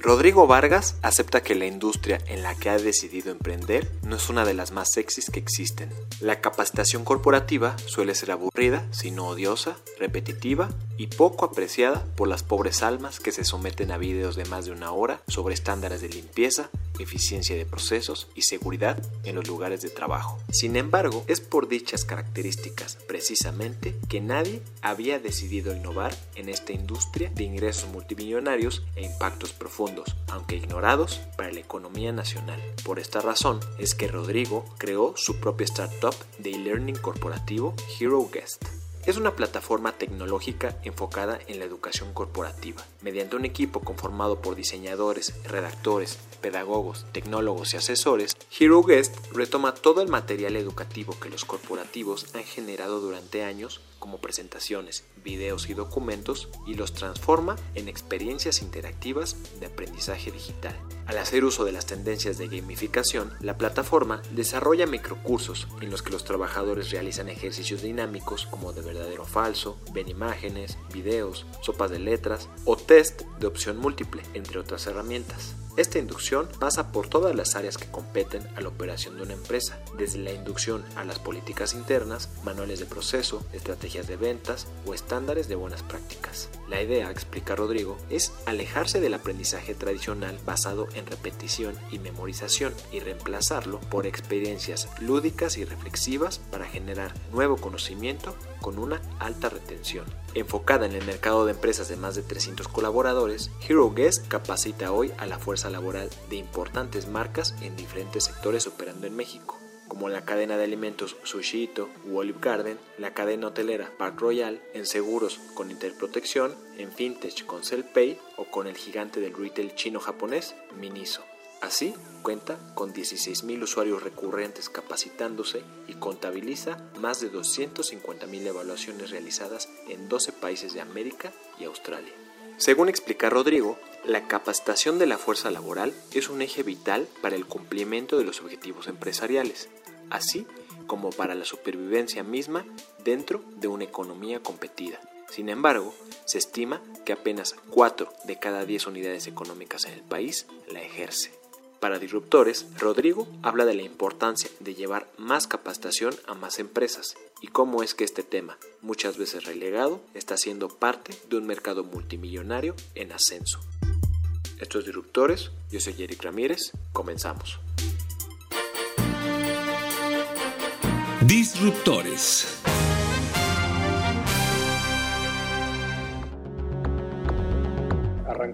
Rodrigo Vargas acepta que la industria en la que ha decidido emprender no es una de las más sexys que existen. La capacitación corporativa suele ser aburrida, sino odiosa, repetitiva y poco apreciada por las pobres almas que se someten a videos de más de una hora sobre estándares de limpieza, eficiencia de procesos y seguridad en los lugares de trabajo. Sin embargo, es por dichas características precisamente que nadie había decidido innovar en esta industria de ingresos multimillonarios e impactos profundos, aunque ignorados para la economía nacional. Por esta razón es que Rodrigo creó su propia startup de e-learning corporativo Hero Guest. Es una plataforma tecnológica enfocada en la educación corporativa. Mediante un equipo conformado por diseñadores, redactores, pedagogos, tecnólogos y asesores, Hero Guest retoma todo el material educativo que los corporativos han generado durante años como presentaciones, videos y documentos y los transforma en experiencias interactivas de aprendizaje digital. Al hacer uso de las tendencias de gamificación, la plataforma desarrolla microcursos en los que los trabajadores realizan ejercicios dinámicos como de verdadero o falso, ven imágenes, videos, sopas de letras o test de opción múltiple, entre otras herramientas. Esta inducción pasa por todas las áreas que competen a la operación de una empresa, desde la inducción a las políticas internas, manuales de proceso, estrategias de ventas o estándares de buenas prácticas. La idea, explica Rodrigo, es alejarse del aprendizaje tradicional basado en repetición y memorización y reemplazarlo por experiencias lúdicas y reflexivas para generar nuevo conocimiento con una alta retención. Enfocada en el mercado de empresas de más de 300 colaboradores, Hero Guest capacita hoy a la fuerza laboral de importantes marcas en diferentes sectores operando en México, como la cadena de alimentos Sushito u Olive Garden, la cadena hotelera Park Royal, en seguros con Interprotección, en fintech con Cellpay o con el gigante del retail chino-japonés Miniso. Así, cuenta con 16.000 usuarios recurrentes capacitándose y contabiliza más de 250.000 evaluaciones realizadas en 12 países de América y Australia. Según explica Rodrigo, la capacitación de la fuerza laboral es un eje vital para el cumplimiento de los objetivos empresariales, así como para la supervivencia misma dentro de una economía competida. Sin embargo, se estima que apenas 4 de cada 10 unidades económicas en el país la ejerce. Para Disruptores, Rodrigo habla de la importancia de llevar más capacitación a más empresas y cómo es que este tema, muchas veces relegado, está siendo parte de un mercado multimillonario en ascenso. Estos Disruptores, yo soy Eric Ramírez, comenzamos. Disruptores.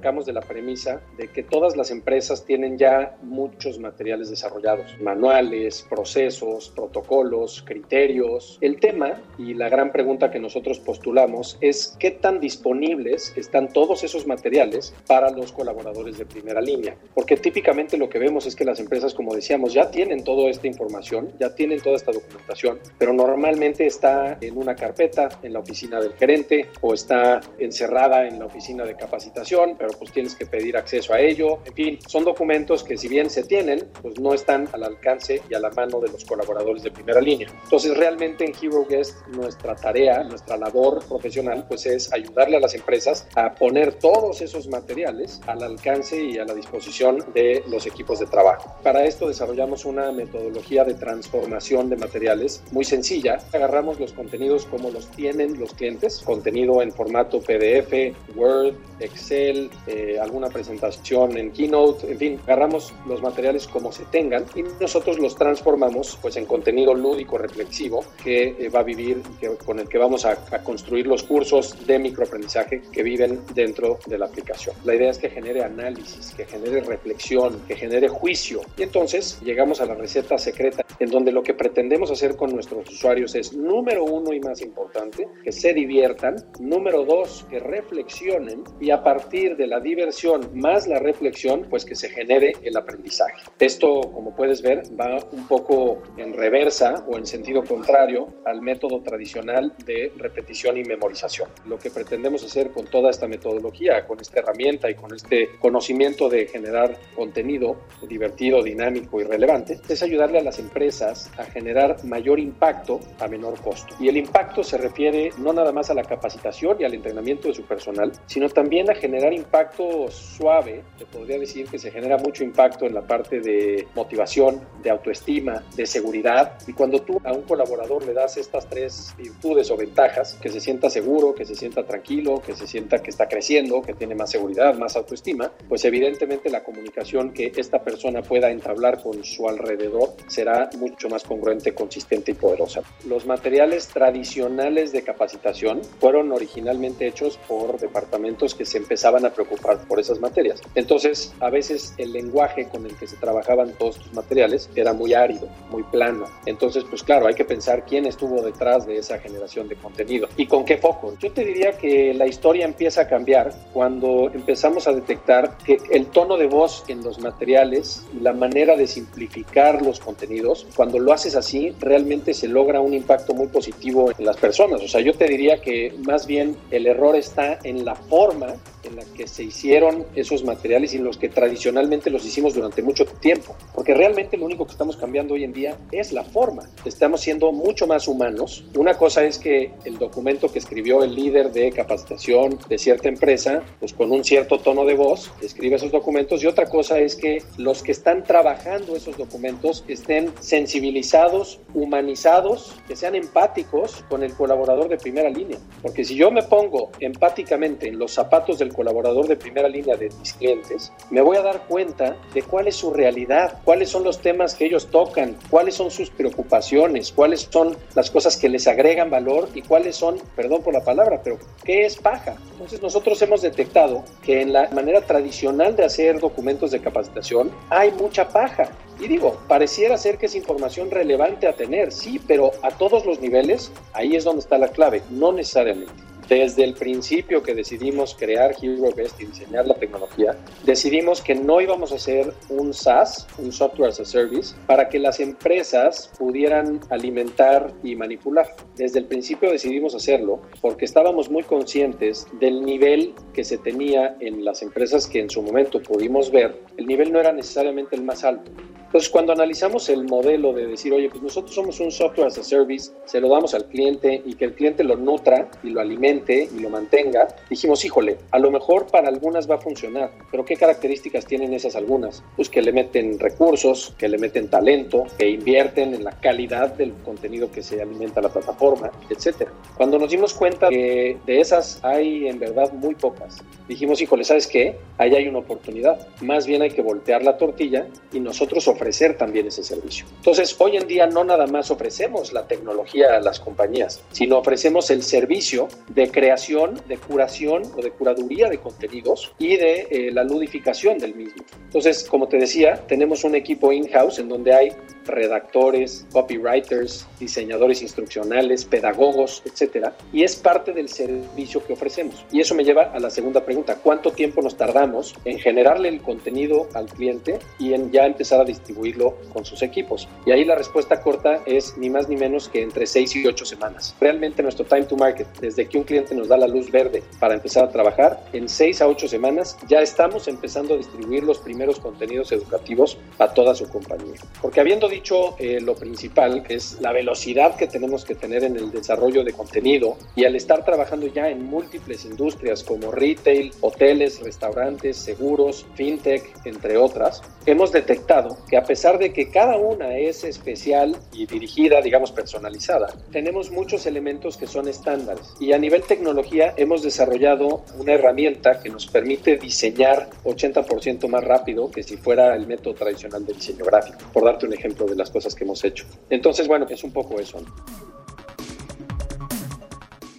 Arrancamos de la premisa de que todas las empresas tienen ya muchos materiales desarrollados, manuales, procesos, protocolos, criterios. El tema y la gran pregunta que nosotros postulamos es qué tan disponibles están todos esos materiales para los colaboradores de primera línea. Porque típicamente lo que vemos es que las empresas, como decíamos, ya tienen toda esta información, ya tienen toda esta documentación, pero normalmente está en una carpeta en la oficina del gerente o está encerrada en la oficina de capacitación pero pues tienes que pedir acceso a ello. En fin, son documentos que si bien se tienen, pues no están al alcance y a la mano de los colaboradores de primera línea. Entonces, realmente en Hero Guest nuestra tarea, nuestra labor profesional, pues es ayudarle a las empresas a poner todos esos materiales al alcance y a la disposición de los equipos de trabajo. Para esto desarrollamos una metodología de transformación de materiales muy sencilla. Agarramos los contenidos como los tienen los clientes, contenido en formato PDF, Word, Excel, eh, alguna presentación en Keynote, en fin, agarramos los materiales como se tengan y nosotros los transformamos pues en contenido lúdico reflexivo que eh, va a vivir, con el que vamos a, a construir los cursos de microaprendizaje que viven dentro de la aplicación. La idea es que genere análisis, que genere reflexión, que genere juicio y entonces llegamos a la receta secreta en donde lo que pretendemos hacer con nuestros usuarios es número uno y más importante, que se diviertan, número dos, que reflexionen y a partir de la diversión más la reflexión, pues que se genere el aprendizaje. Esto, como puedes ver, va un poco en reversa o en sentido contrario al método tradicional de repetición y memorización. Lo que pretendemos hacer con toda esta metodología, con esta herramienta y con este conocimiento de generar contenido divertido, dinámico y relevante, es ayudarle a las empresas a generar mayor impacto a menor costo. Y el impacto se refiere no nada más a la capacitación y al entrenamiento de su personal, sino también a generar impacto suave. Se podría decir que se genera mucho impacto en la parte de motivación, de autoestima, de seguridad. Y cuando tú a un colaborador le das estas tres virtudes o ventajas, que se sienta seguro, que se sienta tranquilo, que se sienta que está creciendo, que tiene más seguridad, más autoestima, pues evidentemente la comunicación que esta persona pueda entablar con su alrededor será mucho más congruente, consistente y poderosa. Los materiales tradicionales de capacitación fueron originalmente hechos por departamentos que se empezaban a preocupar por esas materias. Entonces, a veces el lenguaje con el que se trabajaban todos estos materiales era muy árido, muy plano. Entonces, pues claro, hay que pensar quién estuvo detrás de esa generación de contenido y con qué foco. Yo te diría que la historia empieza a cambiar cuando empezamos a detectar que el tono de voz en los materiales la manera de simplificar los contenidos, cuando lo haces así, realmente se logra un impacto muy positivo en las personas. O sea, yo te diría que más bien el error está en la forma en la que se hicieron esos materiales y en los que tradicionalmente los hicimos durante mucho tiempo. Porque realmente lo único que estamos cambiando hoy en día es la forma. Estamos siendo mucho más humanos. Una cosa es que el documento que escribió el líder de capacitación de cierta empresa, pues con un cierto tono de voz, escribe esos documentos y otra cosa es que los que están trabajando esos documentos estén sensibilizados, humanizados, que sean empáticos con el colaborador de primera línea. Porque si yo me pongo empáticamente en los zapatos del colaborador de primera línea de mis clientes, me voy a dar cuenta de cuál es su realidad, cuáles son los temas que ellos tocan, cuáles son sus preocupaciones, cuáles son las cosas que les agregan valor y cuáles son, perdón por la palabra, pero qué es paja. Entonces nosotros hemos detectado que en la manera tradicional de hacer documentos de capacitación hay mucha paja. Y digo, pareciera ser que es información relevante a tener, sí, pero a todos los niveles, ahí es donde está la clave, no necesariamente. Desde el principio que decidimos crear HeroBest y diseñar la tecnología, decidimos que no íbamos a hacer un SaaS, un Software as a Service, para que las empresas pudieran alimentar y manipular. Desde el principio decidimos hacerlo porque estábamos muy conscientes del nivel que se tenía en las empresas que en su momento pudimos ver. El nivel no era necesariamente el más alto. Entonces, cuando analizamos el modelo de decir, oye, pues nosotros somos un software as a service, se lo damos al cliente y que el cliente lo nutra y lo alimente y lo mantenga, dijimos, híjole, a lo mejor para algunas va a funcionar, pero ¿qué características tienen esas algunas? Pues que le meten recursos, que le meten talento, que invierten en la calidad del contenido que se alimenta la plataforma, etcétera. Cuando nos dimos cuenta que de esas hay en verdad muy pocas, dijimos, híjole, ¿sabes qué? Ahí hay una oportunidad. Más bien hay que voltear la tortilla y nosotros ofrecemos ofrecer también ese servicio. Entonces, hoy en día no nada más ofrecemos la tecnología a las compañías, sino ofrecemos el servicio de creación, de curación o de curaduría de contenidos y de eh, la ludificación del mismo. Entonces, como te decía, tenemos un equipo in-house en donde hay redactores, copywriters, diseñadores instruccionales, pedagogos, etcétera, y es parte del servicio que ofrecemos. Y eso me lleva a la segunda pregunta, ¿cuánto tiempo nos tardamos en generarle el contenido al cliente y en ya empezar a distribuirlo con sus equipos? Y ahí la respuesta corta es ni más ni menos que entre 6 y 8 semanas. Realmente nuestro time to market, desde que un cliente nos da la luz verde para empezar a trabajar, en 6 a 8 semanas ya estamos empezando a distribuir los primeros contenidos educativos a toda su compañía. Porque habiendo dicho eh, lo principal, que es la velocidad que tenemos que tener en el desarrollo de contenido y al estar trabajando ya en múltiples industrias como retail, hoteles, restaurantes, seguros, fintech, entre otras, hemos detectado que a pesar de que cada una es especial y dirigida, digamos, personalizada, tenemos muchos elementos que son estándares. Y a nivel tecnología hemos desarrollado una herramienta que nos permite diseñar 80% más rápido que si fuera el método tradicional de diseño gráfico, por darte un ejemplo de las cosas que hemos hecho. Entonces, bueno, es un poco eso.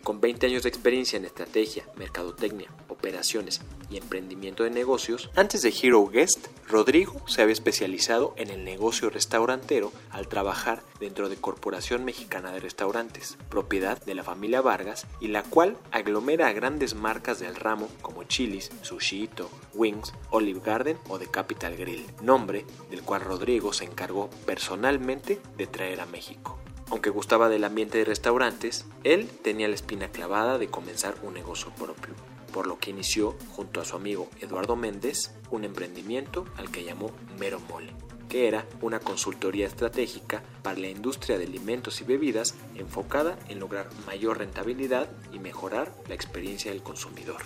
Con 20 años de experiencia en estrategia, mercadotecnia, operaciones y emprendimiento de negocios, antes de Hero Guest, Rodrigo se había especializado en el negocio restaurantero al trabajar dentro de Corporación Mexicana de Restaurantes, propiedad de la familia Vargas y la cual aglomera a grandes marcas del ramo como Chili's, Sushito, Wings, Olive Garden o The Capital Grill, nombre del cual Rodrigo se encargó personalmente de traer a México. Aunque gustaba del ambiente de restaurantes, él tenía la espina clavada de comenzar un negocio propio, por lo que inició, junto a su amigo Eduardo Méndez, un emprendimiento al que llamó Mero Mole, que era una consultoría estratégica para la industria de alimentos y bebidas enfocada en lograr mayor rentabilidad y mejorar la experiencia del consumidor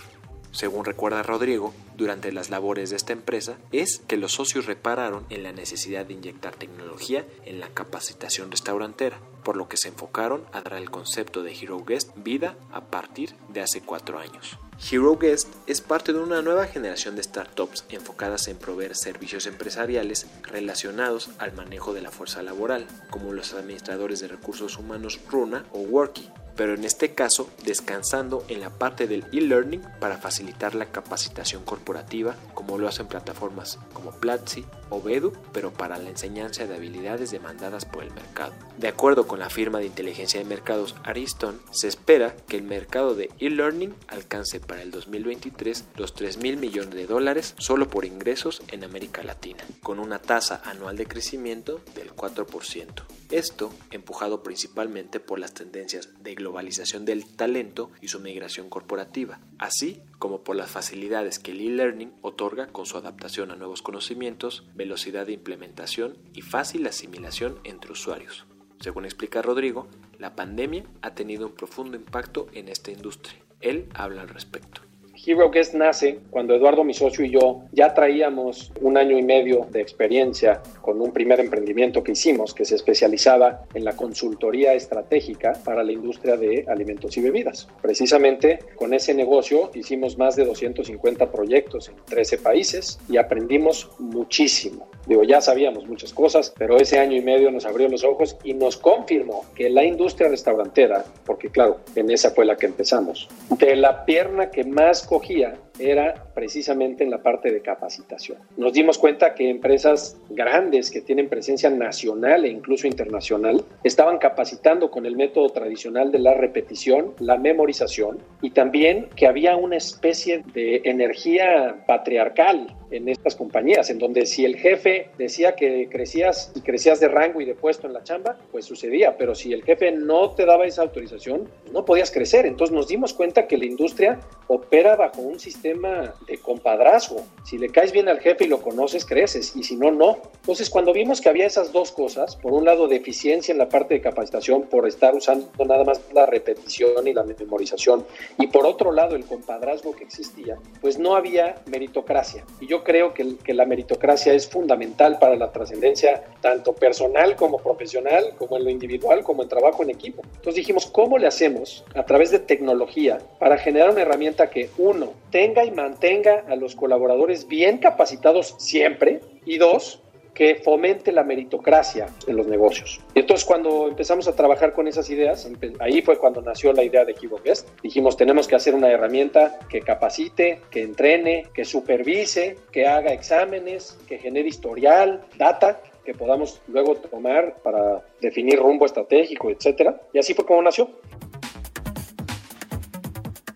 según recuerda Rodrigo, durante las labores de esta empresa, es que los socios repararon en la necesidad de inyectar tecnología en la capacitación restaurantera, por lo que se enfocaron a dar el concepto de Hero Guest vida a partir de hace cuatro años. Hero Guest es parte de una nueva generación de startups enfocadas en proveer servicios empresariales relacionados al manejo de la fuerza laboral, como los administradores de recursos humanos Runa o Worky, pero en este caso descansando en la parte del e-learning para facilitar la capacitación corporativa, como lo hacen plataformas como Platzi o Bedu, pero para la enseñanza de habilidades demandadas por el mercado. De acuerdo con la firma de inteligencia de mercados Ariston, se espera que el mercado de e-learning alcance para el 2023 los 3 mil millones de dólares solo por ingresos en América Latina, con una tasa anual de crecimiento del 4%. Esto empujado principalmente por las tendencias de globalización del talento y su migración corporativa, así como por las facilidades que el e-learning otorga con su adaptación a nuevos conocimientos, velocidad de implementación y fácil asimilación entre usuarios. Según explica Rodrigo, la pandemia ha tenido un profundo impacto en esta industria. Él habla al respecto. Hero Guest nace cuando Eduardo, mi socio y yo ya traíamos un año y medio de experiencia con un primer emprendimiento que hicimos que se especializaba en la consultoría estratégica para la industria de alimentos y bebidas. Precisamente con ese negocio hicimos más de 250 proyectos en 13 países y aprendimos muchísimo. Digo, ya sabíamos muchas cosas, pero ese año y medio nos abrió los ojos y nos confirmó que la industria restaurantera, porque claro, en esa fue la que empezamos, de la pierna que más Coquia. Era precisamente en la parte de capacitación. Nos dimos cuenta que empresas grandes que tienen presencia nacional e incluso internacional estaban capacitando con el método tradicional de la repetición, la memorización y también que había una especie de energía patriarcal en estas compañías, en donde si el jefe decía que crecías y crecías de rango y de puesto en la chamba, pues sucedía, pero si el jefe no te daba esa autorización, no podías crecer. Entonces nos dimos cuenta que la industria opera bajo un sistema de compadrazgo. Si le caes bien al jefe y lo conoces, creces, y si no, no. Entonces cuando vimos que había esas dos cosas, por un lado deficiencia en la parte de capacitación por estar usando nada más la repetición y la memorización, y por otro lado el compadrazgo que existía, pues no había meritocracia. Y yo creo que, que la meritocracia es fundamental para la trascendencia tanto personal como profesional, como en lo individual, como en trabajo en equipo. Entonces dijimos, ¿cómo le hacemos a través de tecnología para generar una herramienta que uno tenga y mantenga a los colaboradores bien capacitados siempre y dos, que fomente la meritocracia en los negocios. Y entonces cuando empezamos a trabajar con esas ideas, ahí fue cuando nació la idea de Guest. Dijimos, tenemos que hacer una herramienta que capacite, que entrene, que supervise, que haga exámenes, que genere historial, data, que podamos luego tomar para definir rumbo estratégico, etcétera. Y así fue como nació.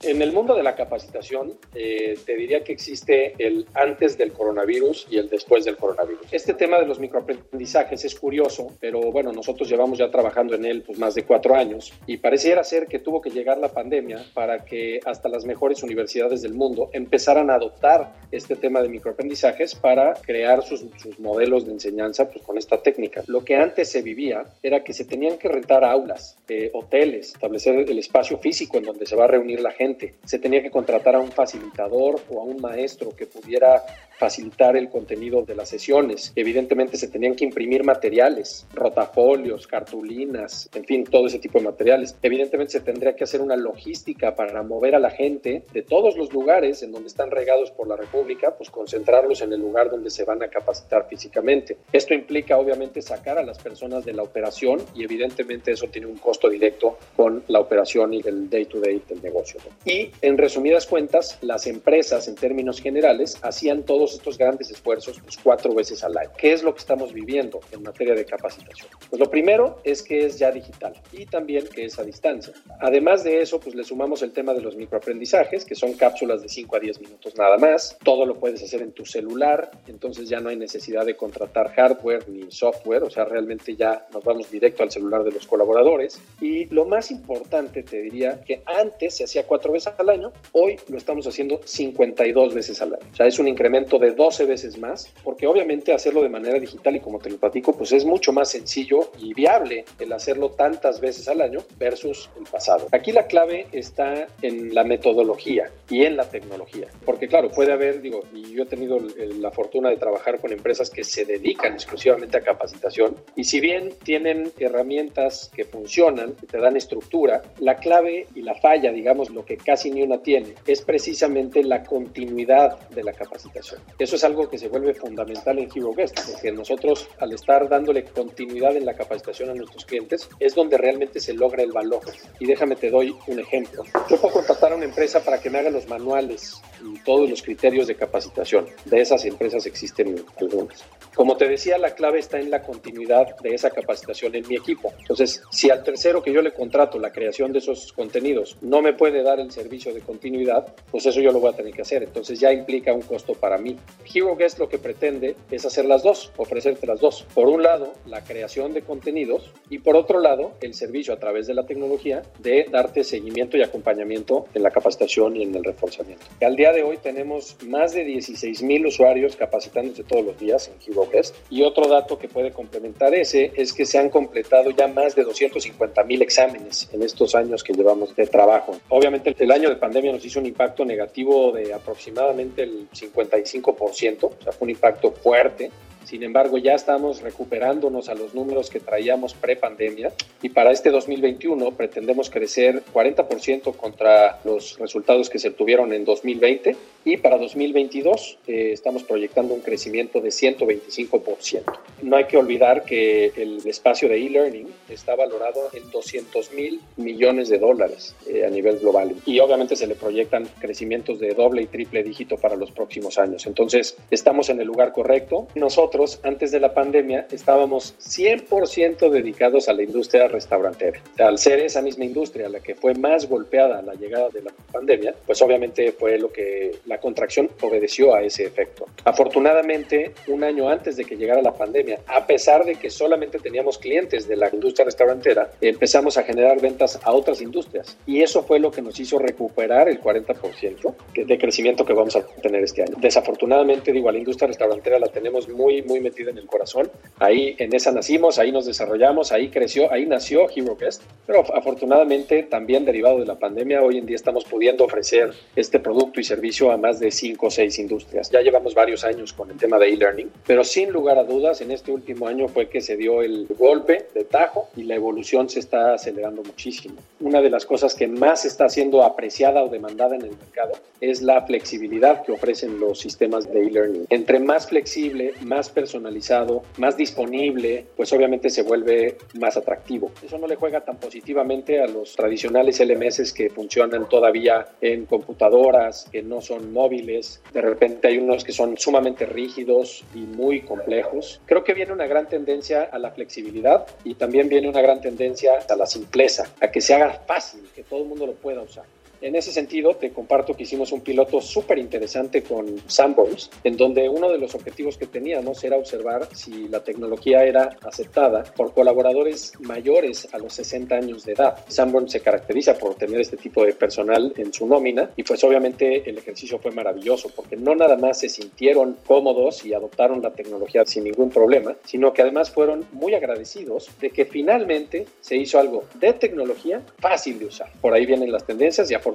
En el mundo de la capacitación, eh, te diría que existe el antes del coronavirus y el después del coronavirus. Este tema de los microaprendizajes es curioso, pero bueno, nosotros llevamos ya trabajando en él pues, más de cuatro años y pareciera ser que tuvo que llegar la pandemia para que hasta las mejores universidades del mundo empezaran a adoptar este tema de microaprendizajes para crear sus, sus modelos de enseñanza pues, con esta técnica. Lo que antes se vivía era que se tenían que rentar aulas, eh, hoteles, establecer el espacio físico en donde se va a reunir la gente, se tenía que contratar a un facilitador o a un maestro que pudiera facilitar el contenido de las sesiones. Evidentemente se tenían que imprimir materiales, rotafolios, cartulinas, en fin, todo ese tipo de materiales. Evidentemente se tendría que hacer una logística para mover a la gente de todos los lugares en donde están regados por la República, pues concentrarlos en el lugar donde se van a capacitar físicamente. Esto implica obviamente sacar a las personas de la operación y evidentemente eso tiene un costo directo con la operación y el day to day del negocio. Y en resumidas cuentas, las empresas en términos generales hacían todos estos grandes esfuerzos pues, cuatro veces al año. ¿Qué es lo que estamos viviendo en materia de capacitación? Pues lo primero es que es ya digital y también que es a distancia. Además de eso, pues le sumamos el tema de los microaprendizajes, que son cápsulas de 5 a 10 minutos nada más. Todo lo puedes hacer en tu celular, entonces ya no hay necesidad de contratar hardware ni software, o sea, realmente ya nos vamos directo al celular de los colaboradores. Y lo más importante, te diría, que antes se hacía cuatro veces al año, hoy lo estamos haciendo 52 veces al año. O sea, es un incremento de 12 veces más, porque obviamente hacerlo de manera digital y como te lo platico, pues es mucho más sencillo y viable el hacerlo tantas veces al año versus el pasado. Aquí la clave está en la metodología y en la tecnología, porque claro, puede haber, digo, y yo he tenido la fortuna de trabajar con empresas que se dedican exclusivamente a capacitación y si bien tienen herramientas que funcionan, que te dan estructura, la clave y la falla, digamos, lo que casi ni una tiene, es precisamente la continuidad de la capacitación. Eso es algo que se vuelve fundamental en Hero Guest, porque nosotros al estar dándole continuidad en la capacitación a nuestros clientes es donde realmente se logra el valor. Y déjame te doy un ejemplo. Yo puedo contratar a una empresa para que me haga los manuales y todos los criterios de capacitación. De esas empresas existen algunas. Como te decía, la clave está en la continuidad de esa capacitación en mi equipo. Entonces, si al tercero que yo le contrato la creación de esos contenidos no me puede dar el servicio de continuidad, pues eso yo lo voy a tener que hacer. Entonces ya implica un costo para mí. Hero Guest lo que pretende es hacer las dos, ofrecerte las dos. Por un lado, la creación de contenidos y por otro lado, el servicio a través de la tecnología de darte seguimiento y acompañamiento en la capacitación y en el reforzamiento. Al día de hoy tenemos más de 16 mil usuarios capacitándose todos los días en Hero y otro dato que puede complementar ese es que se han completado ya más de 250 mil exámenes en estos años que llevamos de trabajo. Obviamente el año de pandemia nos hizo un impacto negativo de aproximadamente el 55%, o sea, fue un impacto fuerte sin embargo, ya estamos recuperándonos a los números que traíamos pre-pandemia y para este 2021 pretendemos crecer 40% contra los resultados que se tuvieron en 2020 y para 2022 eh, estamos proyectando un crecimiento de 125%. No hay que olvidar que el espacio de e-learning está valorado en 200 mil millones de dólares eh, a nivel global y obviamente se le proyectan crecimientos de doble y triple dígito para los próximos años. Entonces, estamos en el lugar correcto. Nosotros antes de la pandemia, estábamos 100% dedicados a la industria restaurantera. Al ser esa misma industria la que fue más golpeada a la llegada de la pandemia, pues obviamente fue lo que la contracción obedeció a ese efecto. Afortunadamente, un año antes de que llegara la pandemia, a pesar de que solamente teníamos clientes de la industria restaurantera, empezamos a generar ventas a otras industrias. Y eso fue lo que nos hizo recuperar el 40% de crecimiento que vamos a tener este año. Desafortunadamente, digo, a la industria restaurantera la tenemos muy muy metida en el corazón. Ahí en esa nacimos, ahí nos desarrollamos, ahí creció, ahí nació Hero Guest. Pero afortunadamente también derivado de la pandemia, hoy en día estamos pudiendo ofrecer este producto y servicio a más de 5 o 6 industrias. Ya llevamos varios años con el tema de e-learning, pero sin lugar a dudas en este último año fue que se dio el golpe de tajo y la evolución se está acelerando muchísimo. Una de las cosas que más está siendo apreciada o demandada en el mercado es la flexibilidad que ofrecen los sistemas de e-learning. Entre más flexible, más personalizado, más disponible, pues obviamente se vuelve más atractivo. Eso no le juega tan positivamente a los tradicionales LMS que funcionan todavía en computadoras, que no son móviles. De repente hay unos que son sumamente rígidos y muy complejos. Creo que viene una gran tendencia a la flexibilidad y también viene una gran tendencia a la simpleza, a que se haga fácil, que todo el mundo lo pueda usar. En ese sentido, te comparto que hicimos un piloto súper interesante con Sanborns, en donde uno de los objetivos que teníamos era observar si la tecnología era aceptada por colaboradores mayores a los 60 años de edad. Sanborns se caracteriza por tener este tipo de personal en su nómina y pues obviamente el ejercicio fue maravilloso porque no nada más se sintieron cómodos y adoptaron la tecnología sin ningún problema, sino que además fueron muy agradecidos de que finalmente se hizo algo de tecnología fácil de usar. Por ahí vienen las tendencias y afortunadamente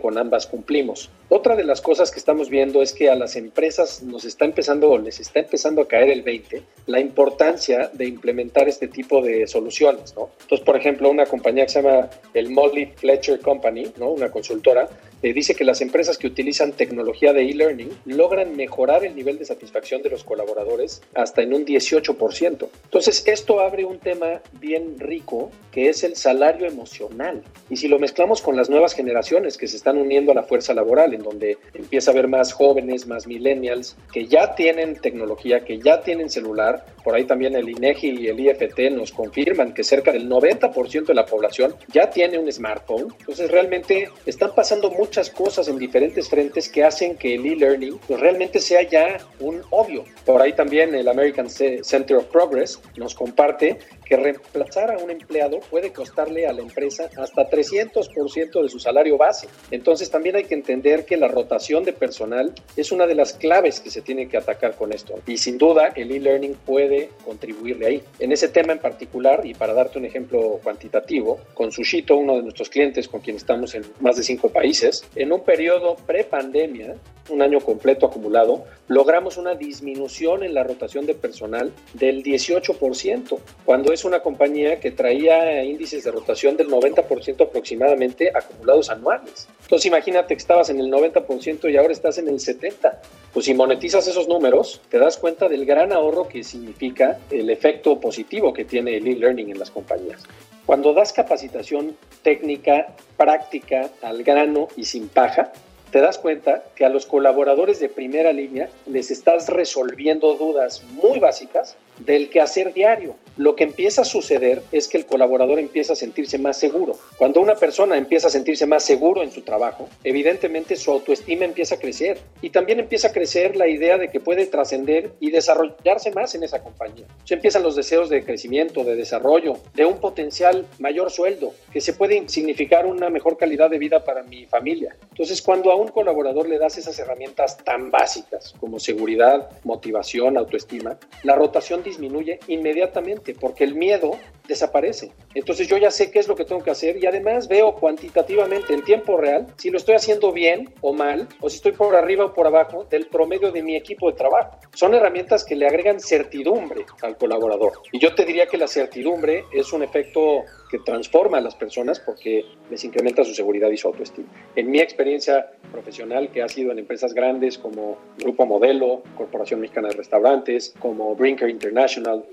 con ambas cumplimos. Otra de las cosas que estamos viendo es que a las empresas nos está empezando, les está empezando a caer el 20, la importancia de implementar este tipo de soluciones, ¿no? Entonces, por ejemplo, una compañía que se llama el Molly Fletcher Company, ¿no? Una consultora, eh, dice que las empresas que utilizan tecnología de e-learning logran mejorar el nivel de satisfacción de los colaboradores hasta en un 18%. Entonces, esto abre un tema bien rico que es el salario emocional. Y si lo mezclamos con las nuevas generaciones que se están uniendo a la fuerza laboral, en donde empieza a haber más jóvenes, más millennials, que ya tienen tecnología, que ya tienen celular, por ahí también el INEGI y el IFT nos confirman que cerca del 90% de la población ya tiene un smartphone. Entonces, realmente están pasando muchas cosas en diferentes frentes que hacen que el e-learning pues, realmente sea ya un obvio. Por ahí también el American Center of Progress nos comparte que reemplazar a un empleado puede costarle a la empresa hasta 300% de su salario base. Entonces también hay que entender que la rotación de personal es una de las claves que se tiene que atacar con esto. Y sin duda el e-learning puede contribuirle ahí. En ese tema en particular, y para darte un ejemplo cuantitativo, con Sushito, uno de nuestros clientes con quien estamos en más de cinco países, en un periodo pre-pandemia, un año completo acumulado, logramos una disminución en la rotación de personal del 18%, cuando es una compañía que traía índices de rotación del 90% aproximadamente acumulados anuales. Entonces imagínate que estabas en el 90% y ahora estás en el 70%. Pues si monetizas esos números, te das cuenta del gran ahorro que significa el efecto positivo que tiene el e-learning en las compañías. Cuando das capacitación técnica, práctica, al grano y sin paja, te das cuenta que a los colaboradores de primera línea les estás resolviendo dudas muy básicas del quehacer diario. Lo que empieza a suceder es que el colaborador empieza a sentirse más seguro. Cuando una persona empieza a sentirse más seguro en su trabajo, evidentemente su autoestima empieza a crecer y también empieza a crecer la idea de que puede trascender y desarrollarse más en esa compañía. Se empiezan los deseos de crecimiento, de desarrollo, de un potencial mayor sueldo, que se puede significar una mejor calidad de vida para mi familia. Entonces, cuando a un colaborador le das esas herramientas tan básicas como seguridad, motivación, autoestima, la rotación disminuye inmediatamente porque el miedo desaparece. Entonces yo ya sé qué es lo que tengo que hacer y además veo cuantitativamente en tiempo real si lo estoy haciendo bien o mal o si estoy por arriba o por abajo del promedio de mi equipo de trabajo. Son herramientas que le agregan certidumbre al colaborador. Y yo te diría que la certidumbre es un efecto que transforma a las personas porque les incrementa su seguridad y su autoestima. En mi experiencia profesional, que ha sido en empresas grandes como Grupo Modelo, Corporación Mexicana de Restaurantes, como Brinker International,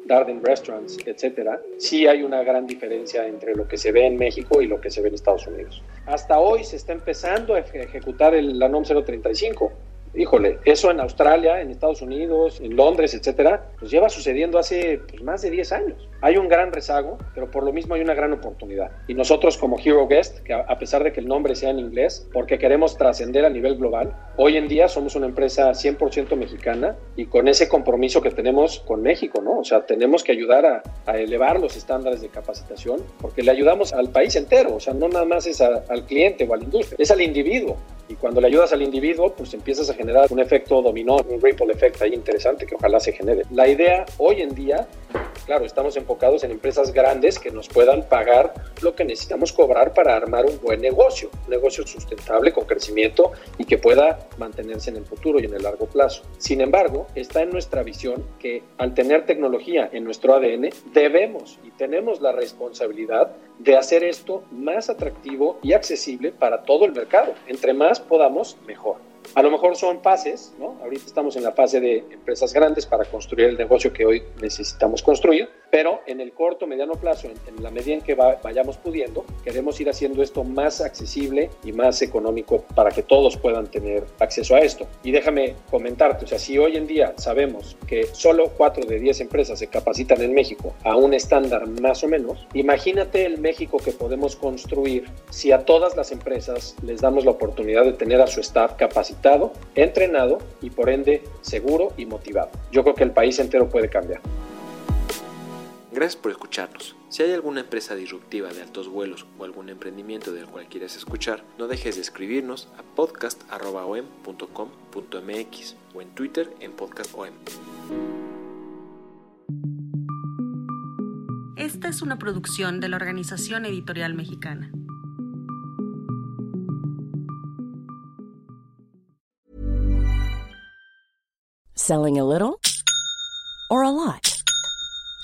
Darden Restaurants, etcétera, sí hay una gran diferencia entre lo que se ve en México y lo que se ve en Estados Unidos. Hasta hoy se está empezando a ejecutar el, la NOM 035 híjole, eso en Australia, en Estados Unidos, en Londres, etcétera, pues lleva sucediendo hace pues, más de 10 años. Hay un gran rezago, pero por lo mismo hay una gran oportunidad. Y nosotros como Hero Guest, que a pesar de que el nombre sea en inglés, porque queremos trascender a nivel global, hoy en día somos una empresa 100% mexicana y con ese compromiso que tenemos con México, ¿no? O sea, tenemos que ayudar a, a elevar los estándares de capacitación porque le ayudamos al país entero, o sea, no nada más es al cliente o a la industria, es al individuo. Y cuando le ayudas al individuo, pues empiezas a generar un efecto dominó, un ripple effect ahí interesante que ojalá se genere. La idea hoy en día, claro, estamos enfocados en empresas grandes que nos puedan pagar lo que necesitamos cobrar para armar un buen negocio, un negocio sustentable con crecimiento y que pueda mantenerse en el futuro y en el largo plazo. Sin embargo, está en nuestra visión que al tener tecnología en nuestro ADN, debemos y tenemos la responsabilidad de hacer esto más atractivo y accesible para todo el mercado. Entre más podamos, mejor. A lo mejor son fases, ¿no? Ahorita estamos en la fase de empresas grandes para construir el negocio que hoy necesitamos construir, Pero en el corto, mediano plazo, en, la medida en que vayamos pudiendo, queremos ir haciendo esto más accesible y más económico para que todos puedan tener acceso a esto. Y déjame comentarte, o sea, si hoy en día sabemos que solo 4 de 10 empresas se capacitan en México a un estándar más o menos, imagínate el México que podemos construir si a todas las empresas les damos la oportunidad de tener a su staff capacitado, entrenado y por ende seguro y motivado. Yo creo que el país entero puede cambiar. Gracias por escucharnos. Si hay alguna empresa disruptiva de altos vuelos o algún emprendimiento del cual quieras escuchar, no dejes de escribirnos a podcast.om.com.mx o en Twitter en podcastom. Esta es una producción de la Organización Editorial Mexicana. Selling a little or a lot?